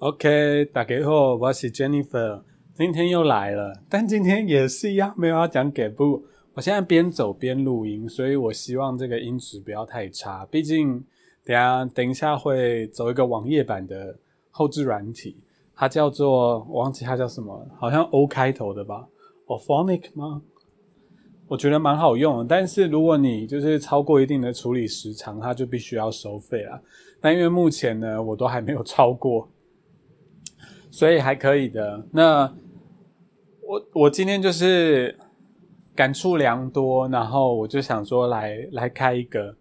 OK，大家好，我是 Jennifer，今天又来了，但今天也是一样，没有要讲给不。我现在边走边录音，所以我希望这个音质不要太差。毕竟等下等一下会走一个网页版的后置软体，它叫做我忘记它叫什么，好像 O 开头的吧 o p h o n i c 吗？我觉得蛮好用的，但是如果你就是超过一定的处理时长，它就必须要收费了。但因为目前呢，我都还没有超过。所以还可以的。那我我今天就是感触良多，然后我就想说来来开一个，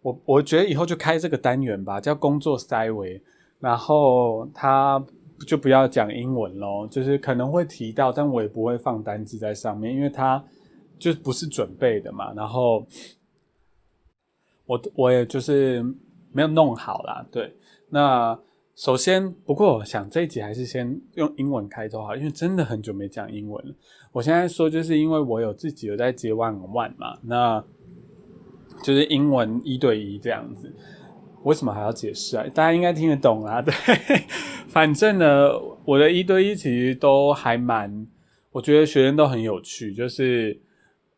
我我觉得以后就开这个单元吧，叫工作塞维。然后他就不要讲英文咯，就是可能会提到，但我也不会放单字在上面，因为他就不是准备的嘛。然后我我也就是没有弄好啦，对，那。首先，不过我想这一集还是先用英文开头好，因为真的很久没讲英文了。我现在说，就是因为我有自己有在接 one one 嘛，那就是英文一对一这样子。为什么还要解释啊？大家应该听得懂啊。对，反正呢，我的一对一其实都还蛮，我觉得学生都很有趣，就是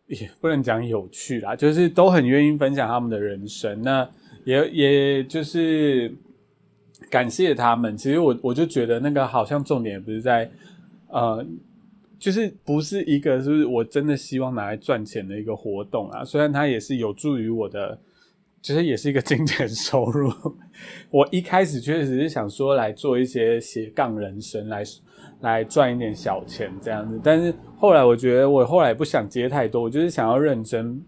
也不能讲有趣啦，就是都很愿意分享他们的人生。那也也就是。感谢他们。其实我我就觉得那个好像重点不是在，呃，就是不是一个就是我真的希望拿来赚钱的一个活动啊。虽然它也是有助于我的，其实也是一个金钱收入。我一开始确实是想说来做一些斜杠人生，来来赚一点小钱这样子。但是后来我觉得我后来不想接太多，我就是想要认真。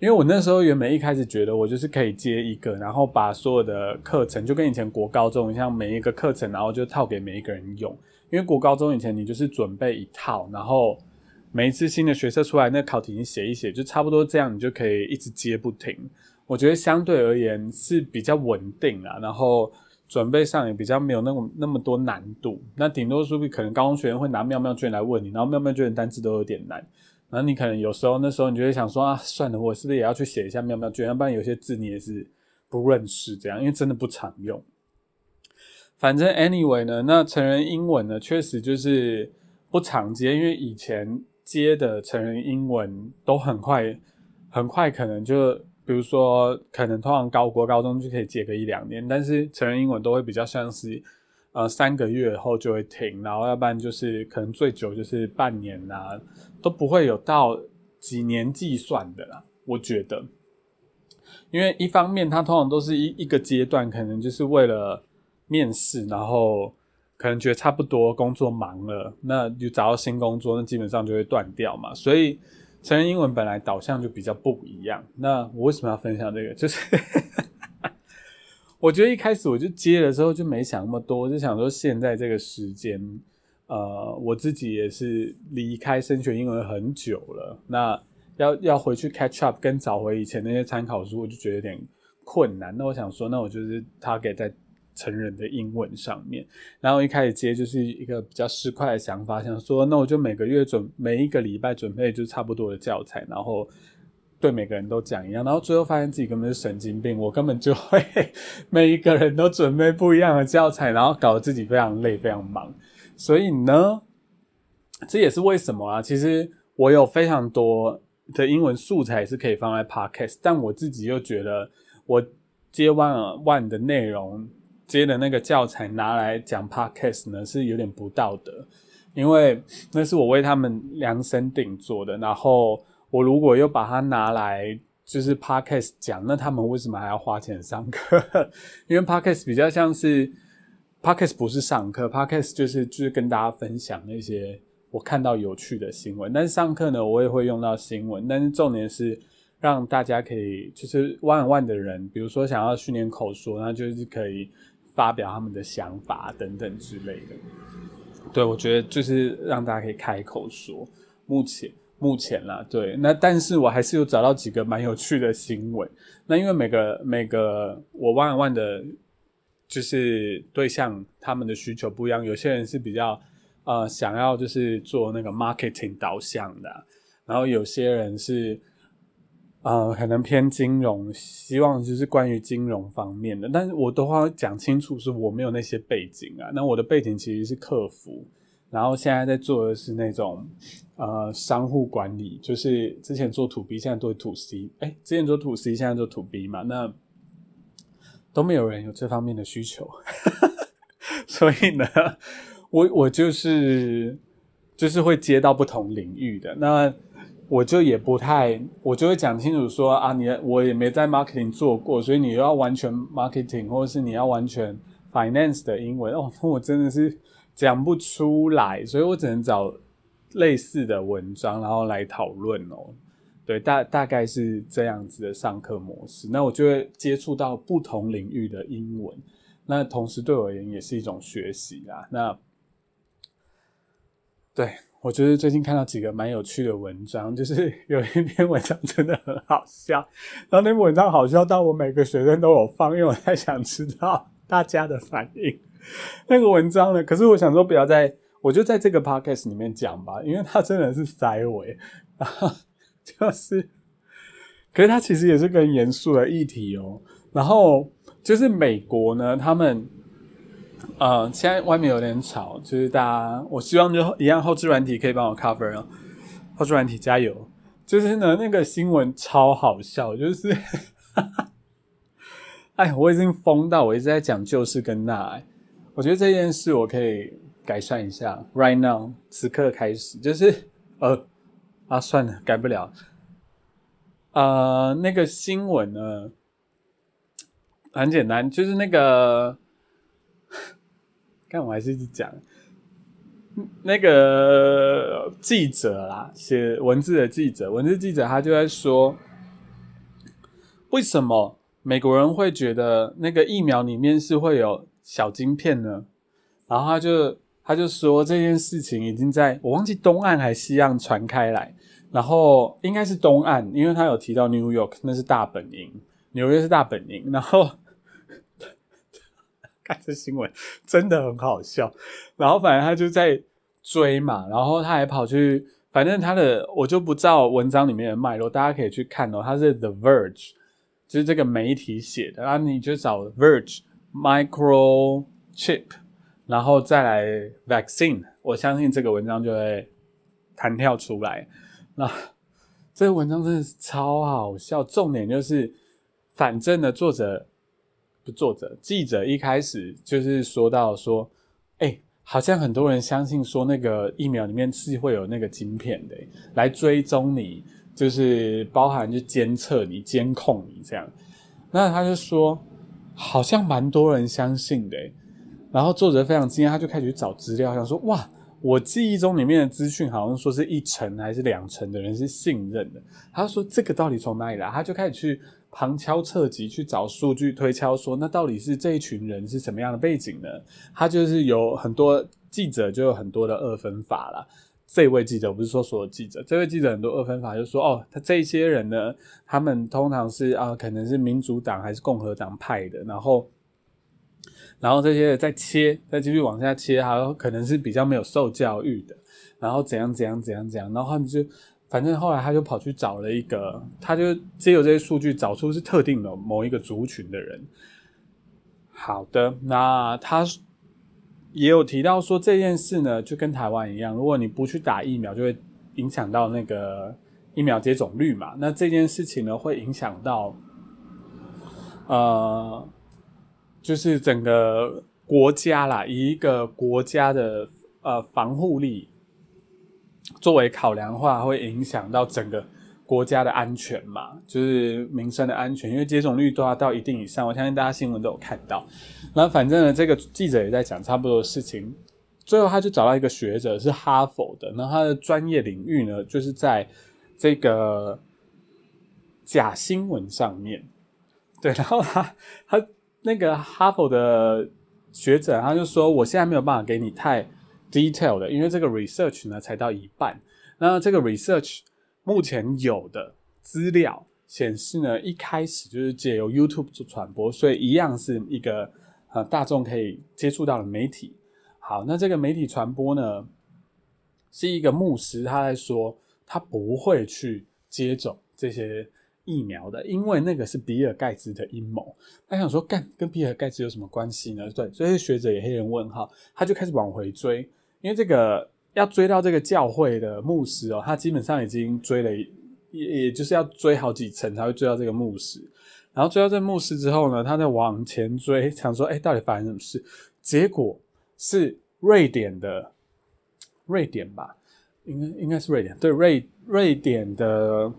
因为我那时候原本一开始觉得我就是可以接一个，然后把所有的课程就跟以前国高中像每一个课程，然后就套给每一个人用。因为国高中以前你就是准备一套，然后每一次新的学测出来，那考题你写一写，就差不多这样，你就可以一直接不停。我觉得相对而言是比较稳定啊，然后准备上也比较没有那么那么多难度。那顶多说可能高中学生会拿妙妙卷来问你，然后妙妙卷单词都有点难。然后你可能有时候那时候你就会想说啊，算了，我是不是也要去写一下妙妙卷？要不然有些字你也是不认识这样，因为真的不常用。反正 anyway 呢，那成人英文呢，确实就是不常接，因为以前接的成人英文都很快，很快可能就，比如说可能通常高国高中就可以接个一两年，但是成人英文都会比较像是。呃，三个月后就会停，然后要不然就是可能最久就是半年呐，都不会有到几年计算的啦。我觉得，因为一方面它通常都是一一个阶段，可能就是为了面试，然后可能觉得差不多工作忙了，那就找到新工作，那基本上就会断掉嘛。所以成人英文本来导向就比较不一样。那我为什么要分享这个？就是。我觉得一开始我就接的时候就没想那么多，就想说现在这个时间，呃，我自己也是离开升学英文很久了，那要要回去 catch up 跟找回以前那些参考书，我就觉得有点困难。那我想说，那我就是 target 在成人的英文上面，然后一开始接就是一个比较市侩的想法，想说那我就每个月准每一个礼拜准备就差不多的教材，然后。对每个人都讲一样，然后最后发现自己根本是神经病，我根本就会每一个人都准备不一样的教材，然后搞得自己非常累、非常忙。所以呢，这也是为什么啊？其实我有非常多的英文素材是可以放在 Podcast，但我自己又觉得我接 One One 的内容接的那个教材拿来讲 Podcast 呢，是有点不道德，因为那是我为他们量身定做的，然后。我如果又把它拿来就是 podcast 讲，那他们为什么还要花钱上课？因为 podcast 比较像是 podcast 不是上课，podcast 就是就是跟大家分享那些我看到有趣的新闻。但是上课呢，我也会用到新闻，但是重点是让大家可以就是万万的人，比如说想要训练口说，那就是可以发表他们的想法等等之类的。对，我觉得就是让大家可以开口说。目前。目前啦，对，那但是我还是有找到几个蛮有趣的新闻。那因为每个每个我万万的，就是对象他们的需求不一样，有些人是比较呃想要就是做那个 marketing 导向的，然后有些人是呃，可能偏金融，希望就是关于金融方面的，但是我都要讲清楚，是我没有那些背景啊。那我的背景其实是客服，然后现在在做的是那种呃商户管理，就是之前做 to B，现在做 to C，哎，之前做 to C，现在做 to B 嘛，那都没有人有这方面的需求，所以呢，我我就是就是会接到不同领域的。那。我就也不太，我就会讲清楚说啊，你我也没在 marketing 做过，所以你要完全 marketing，或者是你要完全 finance 的英文。哦，我真的是讲不出来，所以我只能找类似的文章，然后来讨论哦。对，大大概是这样子的上课模式，那我就会接触到不同领域的英文，那同时对我而言也是一种学习啊。那对。我觉得最近看到几个蛮有趣的文章，就是有一篇文章真的很好笑，然后那篇文章好笑到我每个学生都有放，因为我太想知道大家的反应。那个文章呢，可是我想说不要在，我就在这个 podcast 里面讲吧，因为它真的是塞尾，然后 就是，可是它其实也是个严肃的议题哦。然后就是美国呢，他们。呃，现在外面有点吵，就是大家，我希望就一样后置软体可以帮我 cover 哦，后置软体加油。就是呢，那个新闻超好笑，就是，哎，我已经疯到我一直在讲旧事跟那，我觉得这件事我可以改善一下。Right now，此刻开始，就是呃啊，算了，改不了。呃，那个新闻呢，很简单，就是那个。但我还是一直讲，那个记者啦，写文字的记者，文字记者他就在说，为什么美国人会觉得那个疫苗里面是会有小晶片呢？然后他就他就说这件事情已经在我忘记东岸还是西岸传开来，然后应该是东岸，因为他有提到 New York 那是大本营，纽约是大本营，然后 看。这新闻真的很好笑，然后反正他就在追嘛，然后他还跑去，反正他的我就不照文章里面的脉络，大家可以去看哦。他是 The Verge，就是这个媒体写的，然后你就找 Verge Microchip，然后再来 Vaccine，我相信这个文章就会弹跳出来。那这个文章真的是超好笑，重点就是反正呢作者不。作者记者一开始就是说到说，哎，好像很多人相信说那个疫苗里面是会有那个晶片的，来追踪你，就是包含就监测你、监控你这样。那他就说，好像蛮多人相信的。然后作者非常惊讶，他就开始去找资料，想说，哇，我记忆中里面的资讯好像说是一成还是两成的人是信任的。他说这个到底从哪里来？他就开始去。旁敲侧击去找数据推敲，说那到底是这一群人是什么样的背景呢？他就是有很多记者就有很多的二分法了。这位记者不是说所有记者，这位记者很多二分法，就说哦，他这些人呢，他们通常是啊，可能是民主党还是共和党派的，然后，然后这些再切，再继续往下切，还有可能是比较没有受教育的，然后怎样怎样怎样怎样，然后他们就。反正后来他就跑去找了一个，他就借由这些数据找出是特定的某一个族群的人。好的，那他也有提到说这件事呢，就跟台湾一样，如果你不去打疫苗，就会影响到那个疫苗接种率嘛。那这件事情呢，会影响到呃，就是整个国家啦，一个国家的呃防护力。作为考量话，会影响到整个国家的安全嘛？就是民生的安全，因为接种率都要到一定以上。我相信大家新闻都有看到。那反正呢，这个记者也在讲差不多的事情。最后，他就找到一个学者，是哈佛的。那他的专业领域呢，就是在这个假新闻上面。对，然后他他那个哈佛的学者，他就说：“我现在没有办法给你太。” detail 的，因为这个 research 呢才到一半。那这个 research 目前有的资料显示呢，一开始就是借由 YouTube 做传播，所以一样是一个呃大众可以接触到的媒体。好，那这个媒体传播呢，是一个牧师他在说，他不会去接种这些疫苗的，因为那个是比尔盖茨的阴谋。他想说，干跟比尔盖茨有什么关系呢？对，所以学者也黑人问号，他就开始往回追，因为这个要追到这个教会的牧师哦，他基本上已经追了，也也就是要追好几层才会追到这个牧师。然后追到这牧师之后呢，他在往前追，想说，哎，到底发生什么事？结果是瑞典的，瑞典吧，应该应该是瑞典，对，瑞瑞典的。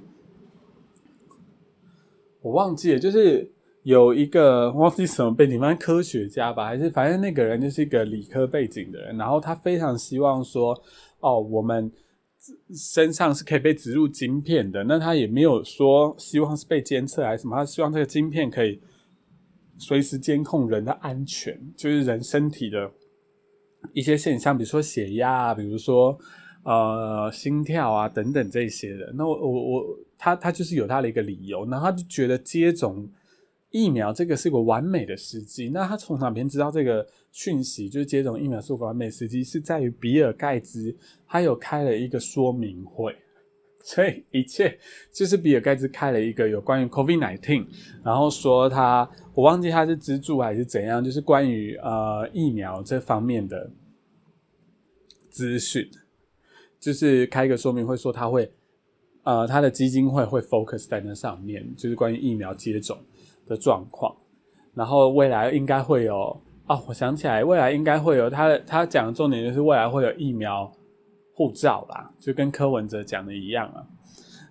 我忘记了，就是有一个忘记什么背景，反正科学家吧，还是反正那个人就是一个理科背景的人，然后他非常希望说，哦，我们身上是可以被植入晶片的，那他也没有说希望是被监测还是什么，他希望这个晶片可以随时监控人的安全，就是人身体的一些现象，比如说血压啊，比如说呃心跳啊等等这些的。那我我我。他他就是有他的一个理由，然后他就觉得接种疫苗这个是个完美的时机。那他从哪边知道这个讯息？就是接种疫苗是个完美时机，是在于比尔盖茨他有开了一个说明会，所以一切就是比尔盖茨开了一个有关于 COVID nineteen，然后说他我忘记他是资助还是怎样，就是关于呃疫苗这方面的资讯，就是开一个说明会说他会。呃，他的基金会会 focus 在那上面，就是关于疫苗接种的状况。然后未来应该会有哦，我想起来，未来应该会有他的他讲的重点就是未来会有疫苗护照啦，就跟柯文哲讲的一样啊。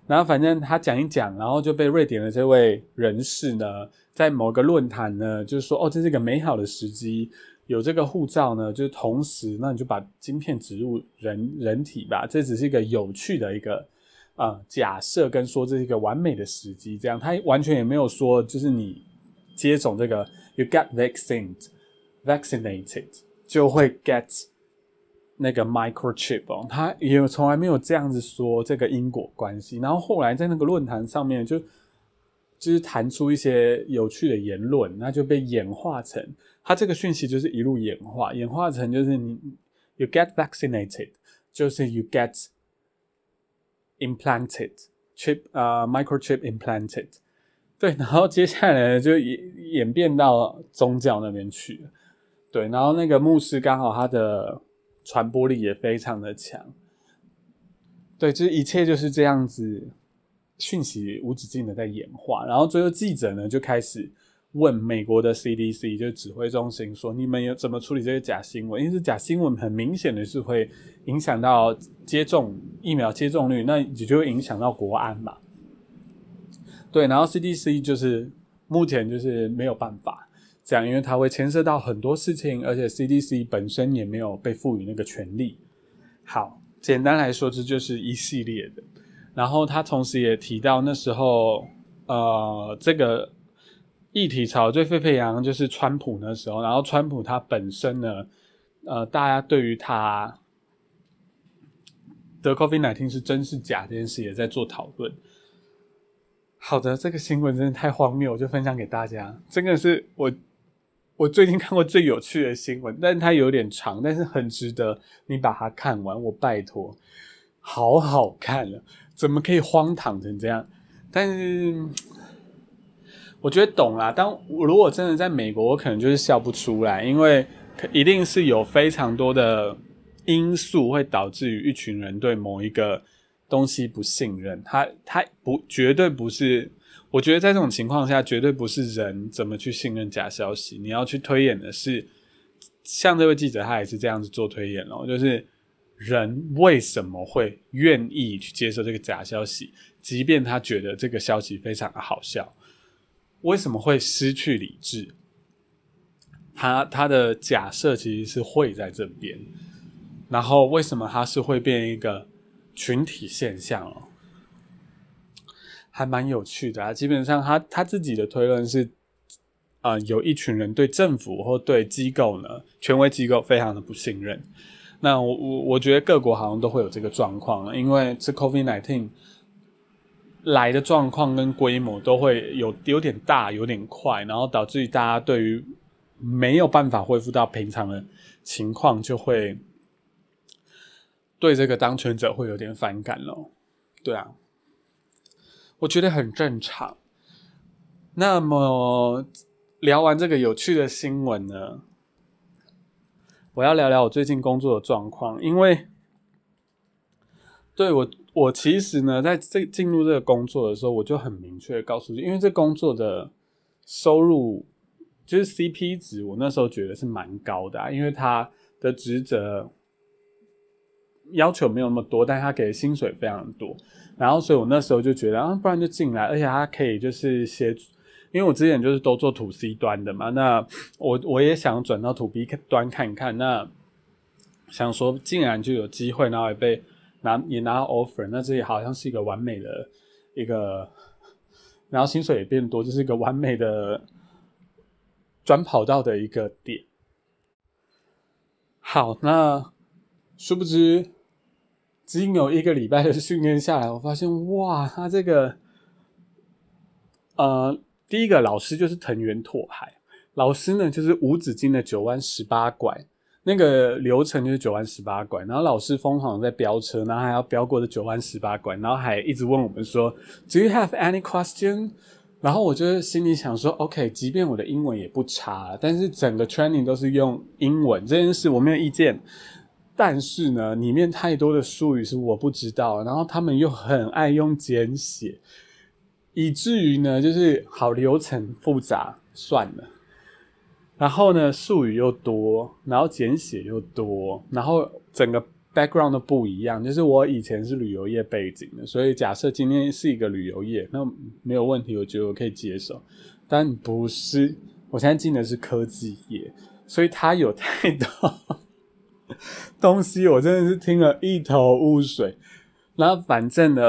然后反正他讲一讲，然后就被瑞典的这位人士呢，在某个论坛呢，就是说哦，这是一个美好的时机，有这个护照呢，就同时那你就把晶片植入人人体吧，这只是一个有趣的一个。啊，假设跟说这是一个完美的时机，这样他完全也没有说，就是你接种这个，you get vaccinated vaccinated 就会 get 那个 microchip 哦，他也从来没有这样子说这个因果关系。然后后来在那个论坛上面就就是弹出一些有趣的言论，那就被演化成他这个讯息就是一路演化，演化成就是你 you get vaccinated 就是 you get Implanted chip 啊，microchip implanted，对，然后接下来就演演变到宗教那边去了，对，然后那个牧师刚好他的传播力也非常的强，对，就是一切就是这样子，讯息无止境的在演化，然后最后记者呢就开始。问美国的 CDC 就指挥中心说：“你们有怎么处理这些假新闻？因为是假新闻，很明显的是会影响到接种疫苗接种率，那也就会影响到国安嘛。对，然后 CDC 就是目前就是没有办法这样，因为它会牵涉到很多事情，而且 CDC 本身也没有被赋予那个权利。好，简单来说，这就是一系列的。然后他同时也提到那时候，呃，这个。议题吵最沸沸扬就是川普那时候，然后川普他本身呢，呃，大家对于他得 COVID-19 是真是假这件事也在做讨论。好的，这个新闻真的太荒谬，我就分享给大家。真的是我我最近看过最有趣的新闻，但它有点长，但是很值得你把它看完。我拜托，好好看了，怎么可以荒唐成这样？但是。我觉得懂啦。当我如果真的在美国，我可能就是笑不出来，因为一定是有非常多的因素会导致于一群人对某一个东西不信任。他他不绝对不是，我觉得在这种情况下，绝对不是人怎么去信任假消息。你要去推演的是，像这位记者他也是这样子做推演哦，就是人为什么会愿意去接受这个假消息，即便他觉得这个消息非常的好笑。为什么会失去理智？他他的假设其实是会在这边，然后为什么他是会变一个群体现象哦？还蛮有趣的啊。基本上他他自己的推论是，啊，有一群人对政府或对机构呢，权威机构非常的不信任。那我我我觉得各国好像都会有这个状况，因为这 COVID nineteen。来的状况跟规模都会有有点大，有点快，然后导致大家对于没有办法恢复到平常的情况，就会对这个当权者会有点反感咯。对啊，我觉得很正常。那么聊完这个有趣的新闻呢，我要聊聊我最近工作的状况，因为对我，我其实呢，在这进入这个工作的时候，我就很明确告诉你，因为这工作的收入就是 CP 值，我那时候觉得是蛮高的，啊，因为他的职责要求没有那么多，但他给的薪水非常多，然后所以我那时候就觉得啊，不然就进来，而且他可以就是协助。因为我之前就是都做土 C 端的嘛，那我我也想转到土 B 端看看，那想说竟然就有机会，然后也被拿也拿到 offer，那这也好像是一个完美的一个，然后薪水也变多，就是一个完美的转跑道的一个点。好，那殊不知，经有一个礼拜的训练下来，我发现哇，他这个，呃。第一个老师就是藤原拓海，老师呢就是无止境的九弯十八拐，那个流程就是九弯十八拐，然后老师疯狂在飙车，然后还要飙过这九弯十八拐，然后还一直问我们说，Do you have any question？然后我就心里想说，OK，即便我的英文也不差，但是整个 training 都是用英文，这件事我没有意见，但是呢，里面太多的术语是我不知道，然后他们又很爱用简写。以至于呢，就是好流程复杂算了，然后呢术语又多，然后简写又多，然后整个 background 都不一样。就是我以前是旅游业背景的，所以假设今天是一个旅游业，那没有问题，我觉得我可以接受。但不是，我现在进的是科技业，所以它有太多 东西，我真的是听了一头雾水。然后反正呢。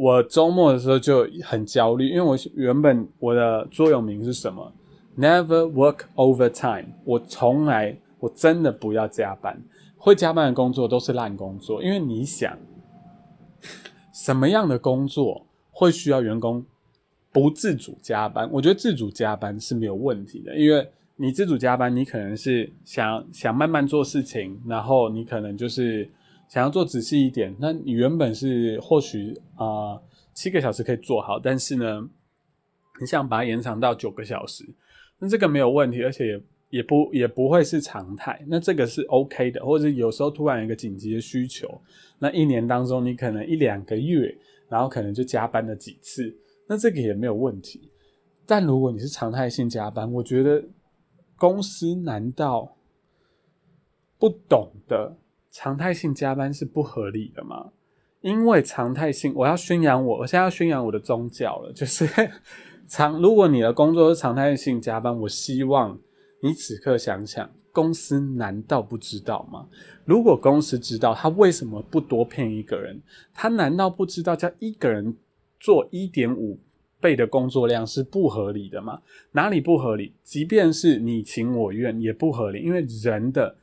我周末的时候就很焦虑，因为我原本我的座右铭是什么？Never work overtime。我从来我真的不要加班，会加班的工作都是烂工作。因为你想，什么样的工作会需要员工不自主加班？我觉得自主加班是没有问题的，因为你自主加班，你可能是想想慢慢做事情，然后你可能就是。想要做仔细一点，那你原本是或许啊七个小时可以做好，但是呢，你想把它延长到九个小时，那这个没有问题，而且也也不也不会是常态，那这个是 OK 的，或者有时候突然有一个紧急的需求，那一年当中你可能一两个月，然后可能就加班了几次，那这个也没有问题。但如果你是常态性加班，我觉得公司难道不懂的？常态性加班是不合理的吗？因为常态性，我要宣扬我，我现在要宣扬我的宗教了，就是常。如果你的工作是常态性加班，我希望你此刻想想，公司难道不知道吗？如果公司知道，他为什么不多骗一个人？他难道不知道叫一个人做一点五倍的工作量是不合理的吗？哪里不合理？即便是你情我愿，也不合理，因为人的。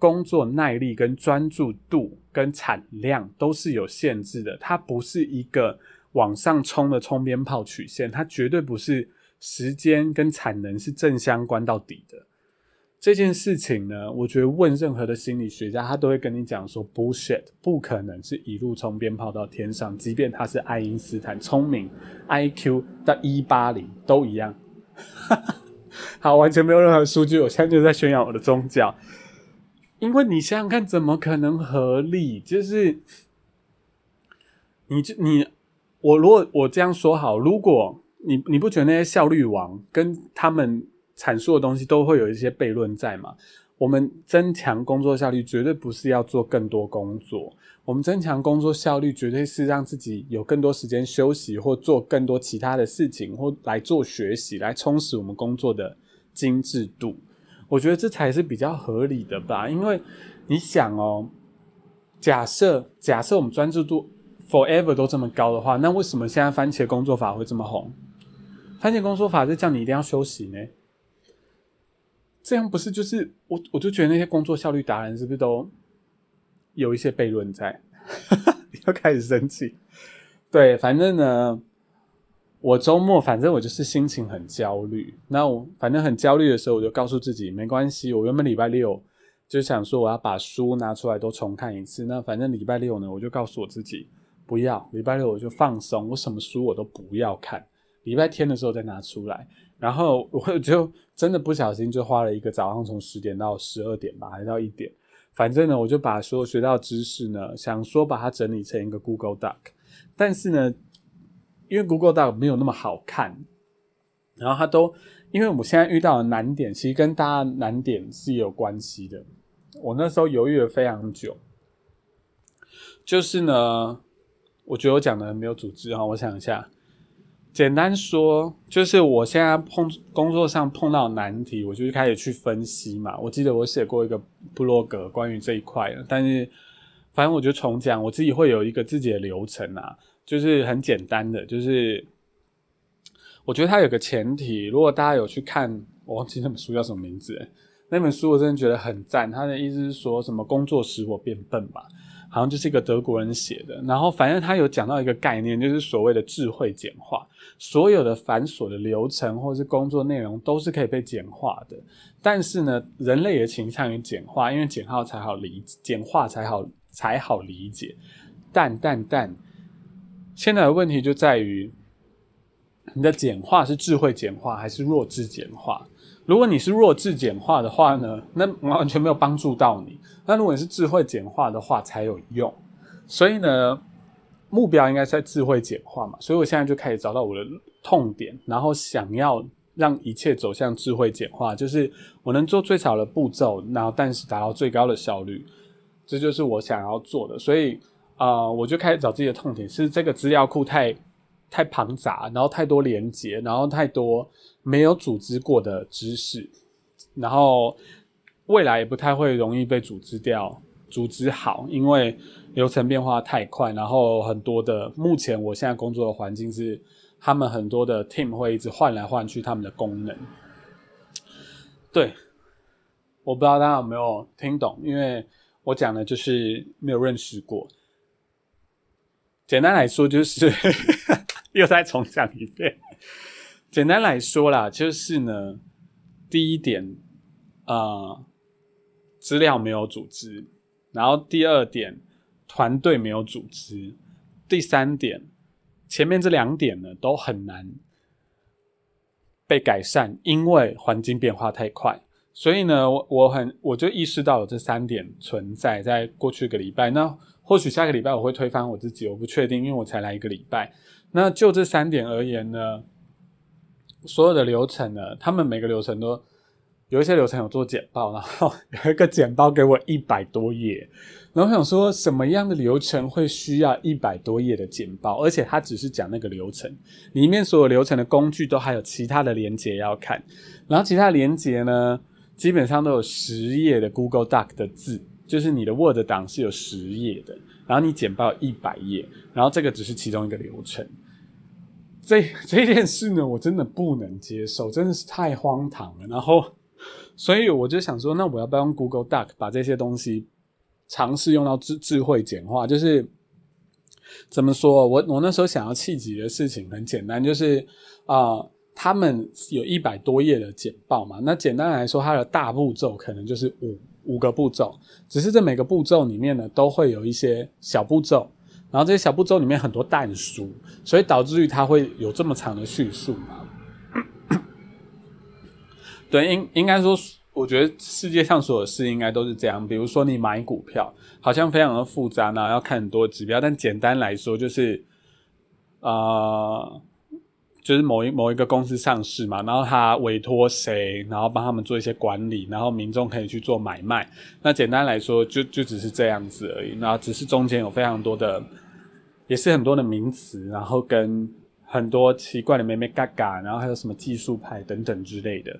工作耐力跟专注度跟产量都是有限制的，它不是一个往上冲的冲鞭炮曲线，它绝对不是时间跟产能是正相关到底的。这件事情呢，我觉得问任何的心理学家，他都会跟你讲说，bullshit，不可能是一路冲鞭炮到天上，即便他是爱因斯坦，聪明 IQ 到一八零都一样。好，完全没有任何数据，我现在就在宣扬我的宗教。因为你想想看，怎么可能合理？就是你，就你，我如果我这样说好，如果你你不觉得那些效率王跟他们阐述的东西都会有一些悖论在吗？我们增强工作效率，绝对不是要做更多工作。我们增强工作效率，绝对是让自己有更多时间休息，或做更多其他的事情，或来做学习，来充实我们工作的精致度。我觉得这才是比较合理的吧，因为你想哦，假设假设我们专注度 forever 都这么高的话，那为什么现在番茄工作法会这么红？番茄工作法是叫你一定要休息呢？这样不是就是我我就觉得那些工作效率达人是不是都有一些悖论在？要开始生气？对，反正呢。我周末反正我就是心情很焦虑，那我反正很焦虑的时候，我就告诉自己没关系。我原本礼拜六就想说我要把书拿出来都重看一次，那反正礼拜六呢，我就告诉我自己不要，礼拜六我就放松，我什么书我都不要看，礼拜天的时候再拿出来。然后我就真的不小心就花了一个早上从十点到十二点吧，还到一点，反正呢，我就把所有学到知识呢，想说把它整理成一个 Google Doc，但是呢，因为 Google Doc 没有那么好看，然后它都因为我现在遇到的难点，其实跟大家难点是有关系的。我那时候犹豫了非常久，就是呢，我觉得我讲的没有组织哈，我想一下。简单说，就是我现在碰工作上碰到难题，我就开始去分析嘛。我记得我写过一个布洛格关于这一块的，但是反正我就重讲，我自己会有一个自己的流程啊，就是很简单的，就是我觉得它有个前提，如果大家有去看，我忘记那本书叫什么名字，那本书我真的觉得很赞。他的意思是说什么工作使我变笨吧。好像就是一个德国人写的，然后反正他有讲到一个概念，就是所谓的智慧简化，所有的繁琐的流程或是工作内容都是可以被简化的。但是呢，人类也倾向于简化，因为简化才好理，简化才好才好理解。但但但，现在的问题就在于，你的简化是智慧简化还是弱智简化？如果你是弱智简化的话呢，那完全没有帮助到你。那如果你是智慧简化的话，才有用。所以呢，目标应该在智慧简化嘛。所以我现在就开始找到我的痛点，然后想要让一切走向智慧简化，就是我能做最少的步骤，然后但是达到最高的效率，这就是我想要做的。所以啊，我就开始找自己的痛点，是这个资料库太太庞杂，然后太多连接，然后太多没有组织过的知识，然后。未来也不太会容易被组织掉，组织好，因为流程变化太快，然后很多的，目前我现在工作的环境是，他们很多的 team 会一直换来换去他们的功能。对，我不知道大家有没有听懂，因为我讲的就是没有认识过。简单来说就是 又再重讲一遍。简单来说啦，就是呢，第一点，啊。资料没有组织，然后第二点，团队没有组织，第三点，前面这两点呢都很难被改善，因为环境变化太快。所以呢，我我很我就意识到了这三点存在在过去一个礼拜。那或许下个礼拜我会推翻我自己，我不确定，因为我才来一个礼拜。那就这三点而言呢，所有的流程呢，他们每个流程都。有一些流程有做简报，然后有一个简报给我一百多页，然后想说什么样的流程会需要一百多页的简报，而且他只是讲那个流程，里面所有流程的工具都还有其他的连接要看，然后其他连接呢，基本上都有十页的 Google Doc 的字，就是你的 Word 档是有十页的，然后你简报一百页，然后这个只是其中一个流程，这 这件事呢，我真的不能接受，真的是太荒唐了，然后。所以我就想说，那我要不要用 Google Doc 把这些东西尝试用到智智慧简化？就是怎么说？我我那时候想要契机的事情很简单，就是啊，他们有一百多页的简报嘛。那简单来说，它的大步骤可能就是五五个步骤，只是这每个步骤里面呢，都会有一些小步骤，然后这些小步骤里面很多淡书，所以导致于它会有这么长的叙述嘛。对，应应该说，我觉得世界上所有事应该都是这样。比如说，你买股票，好像非常的复杂呢，要看很多指标。但简单来说，就是，呃，就是某一某一个公司上市嘛，然后他委托谁，然后帮他们做一些管理，然后民众可以去做买卖。那简单来说，就就只是这样子而已。然后只是中间有非常多的，也是很多的名词，然后跟很多奇怪的咩咩嘎嘎，然后还有什么技术派等等之类的。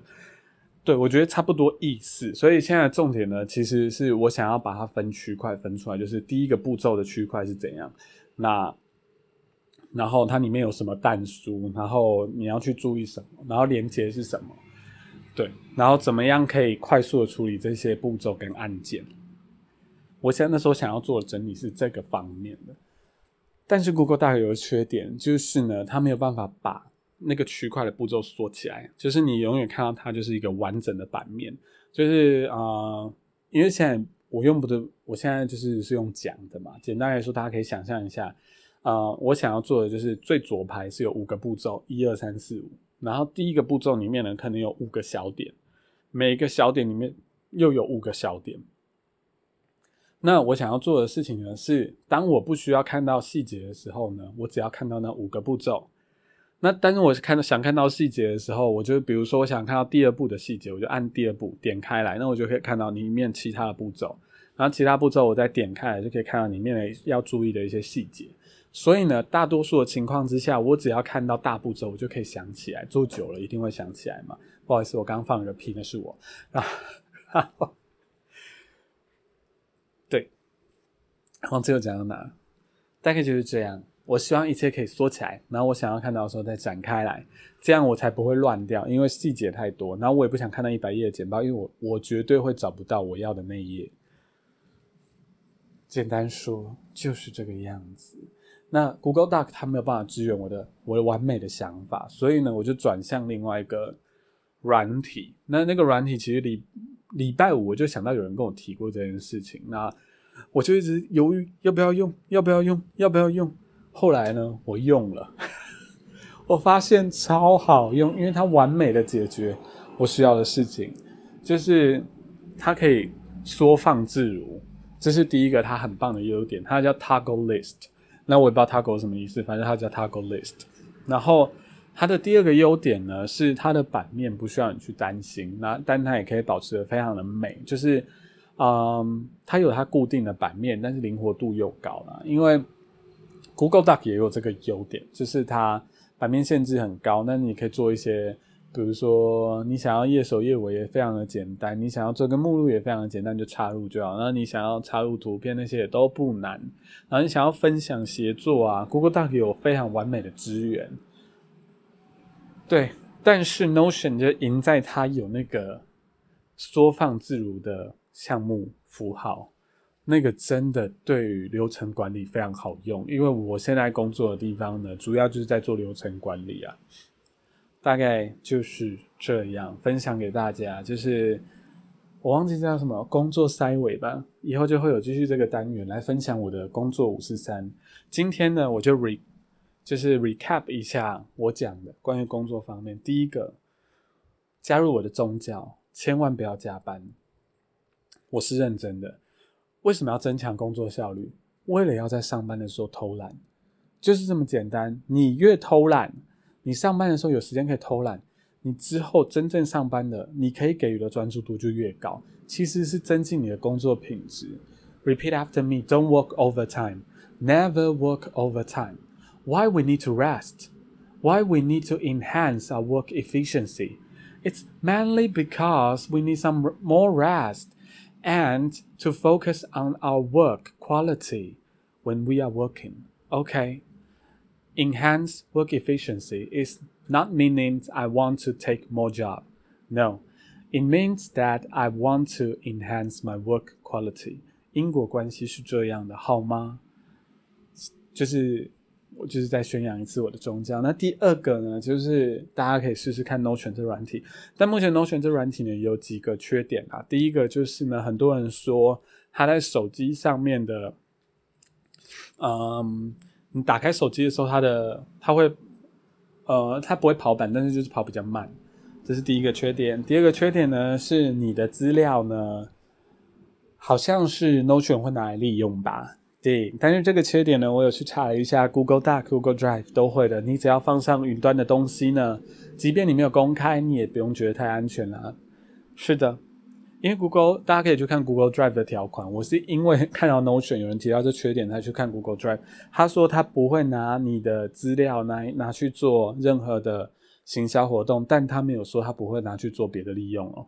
对，我觉得差不多意思。所以现在重点呢，其实是我想要把它分区块分出来，就是第一个步骤的区块是怎样，那然后它里面有什么弹书，然后你要去注意什么，然后连接是什么，对，然后怎么样可以快速的处理这些步骤跟按键。我现在那时候想要做的整理是这个方面的，但是 Google 大概有个缺点，就是呢，它没有办法把。那个区块的步骤缩起来，就是你永远看到它就是一个完整的版面，就是啊，因为现在我用不得，我现在就是是用讲的嘛。简单来说，大家可以想象一下，呃，我想要做的就是最左排是有五个步骤，一二三四五，然后第一个步骤里面呢，可能有五个小点，每个小点里面又有五个小点。那我想要做的事情呢，是当我不需要看到细节的时候呢，我只要看到那五个步骤。那但是我看到想看到细节的时候，我就比如说我想看到第二步的细节，我就按第二步点开来，那我就可以看到里面其他的步骤。然后其他步骤我再点开来，就可以看到里面的要注意的一些细节。所以呢，大多数的情况之下，我只要看到大步骤，我就可以想起来。做久了一定会想起来嘛。不好意思，我刚放了个屁，那是我。啊，对，忘记又讲到哪？大概就是这样。我希望一切可以缩起来，然后我想要看到的时候再展开来，这样我才不会乱掉，因为细节太多。然后我也不想看到一百页的简报，因为我我绝对会找不到我要的那一页。简单说就是这个样子。那 Google Doc 它没有办法支援我的我的完美的想法，所以呢，我就转向另外一个软体。那那个软体其实礼礼拜五我就想到有人跟我提过这件事情，那我就一直犹豫要不要用，要不要用，要不要用。后来呢，我用了，我发现超好用，因为它完美的解决我需要的事情，就是它可以缩放自如。这是第一个，它很棒的优点，它叫 Toggle List。那我也不知道 Toggle 什么意思，反正它叫 Toggle List。然后它的第二个优点呢，是它的版面不需要你去担心，那但它也可以保持的非常的美，就是嗯，它有它固定的版面，但是灵活度又高了。因为 Google Doc 也有这个优点，就是它版面限制很高，那你可以做一些。比如说，你想要页首页尾也非常的简单，你想要做个目录也非常的简单，就插入就好。然后你想要插入图片那些也都不难。然后你想要分享协作啊，Google Doc 有非常完美的资源。对，但是 Notion 就赢在它有那个缩放自如的项目符号，那个真的对于流程管理非常好用。因为我现在工作的地方呢，主要就是在做流程管理啊。大概就是这样分享给大家，就是我忘记叫什么工作塞尾吧，以后就会有继续这个单元来分享我的工作五四三。今天呢，我就 re 就是 recap 一下我讲的关于工作方面。第一个，加入我的宗教，千万不要加班，我是认真的。为什么要增强工作效率？为了要在上班的时候偷懒，就是这么简单。你越偷懒。你上班的时候有时间可以偷懒，你之后真正上班的，你可以给予的专注度就越高，其实是增进你的工作品质。Repeat after me: Don't work overtime. Never work overtime. Why we need to rest? Why we need to enhance our work efficiency? It's mainly because we need some more rest and to focus on our work quality when we are working. Okay enhance work efficiency is not meaning I want to take more job. No, it means that I want to enhance my work quality. 因果关系是这样的，好吗？就是 我就是在宣扬一次我的宗教。那第二个呢，就是大家可以试试看 Notion 这软体。但目前 Notion 这软体呢有几个缺点啊。第一个就是呢，很多人说它在手机上面的，嗯。你打开手机的时候，它的它会，呃，它不会跑版，但是就是跑比较慢，这是第一个缺点。第二个缺点呢，是你的资料呢，好像是 Notion 会拿来利用吧？对，但是这个缺点呢，我有去查了一下，Google Doc、Google Drive 都会的。你只要放上云端的东西呢，即便你没有公开，你也不用觉得太安全啦。是的。因为 Google，大家可以去看 Google Drive 的条款。我是因为看到 Notion 有人提到这缺点，才去看 Google Drive。他说他不会拿你的资料拿拿去做任何的行销活动，但他没有说他不会拿去做别的利用哦。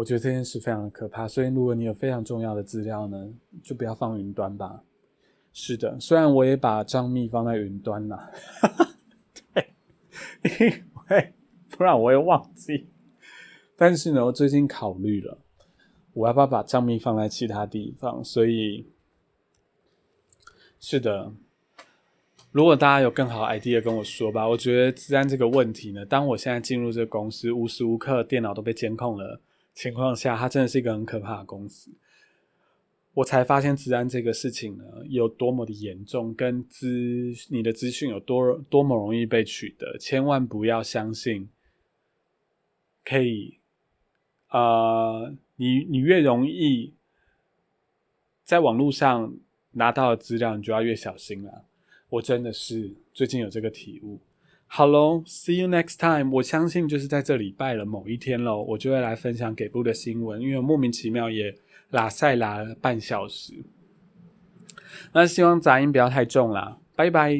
我觉得这件事非常的可怕，所以如果你有非常重要的资料呢，就不要放云端吧。是的，虽然我也把账密放在云端了，对，因为不然我会忘记。但是呢，我最近考虑了，我要不要把账密放在其他地方？所以，是的，如果大家有更好 idea 跟我说吧。我觉得自然这个问题呢，当我现在进入这个公司，无时无刻电脑都被监控了情况下，它真的是一个很可怕的公司。我才发现治安这个事情呢有多么的严重，跟资你的资讯有多多么容易被取得，千万不要相信。可以，呃，你你越容易在网络上拿到的资料，你就要越小心了。我真的是最近有这个体悟。好喽，See you next time。我相信就是在这礼拜了某一天喽，我就会来分享给部的新闻，因为莫名其妙也拉塞拉了半小时。那希望杂音不要太重啦，拜拜。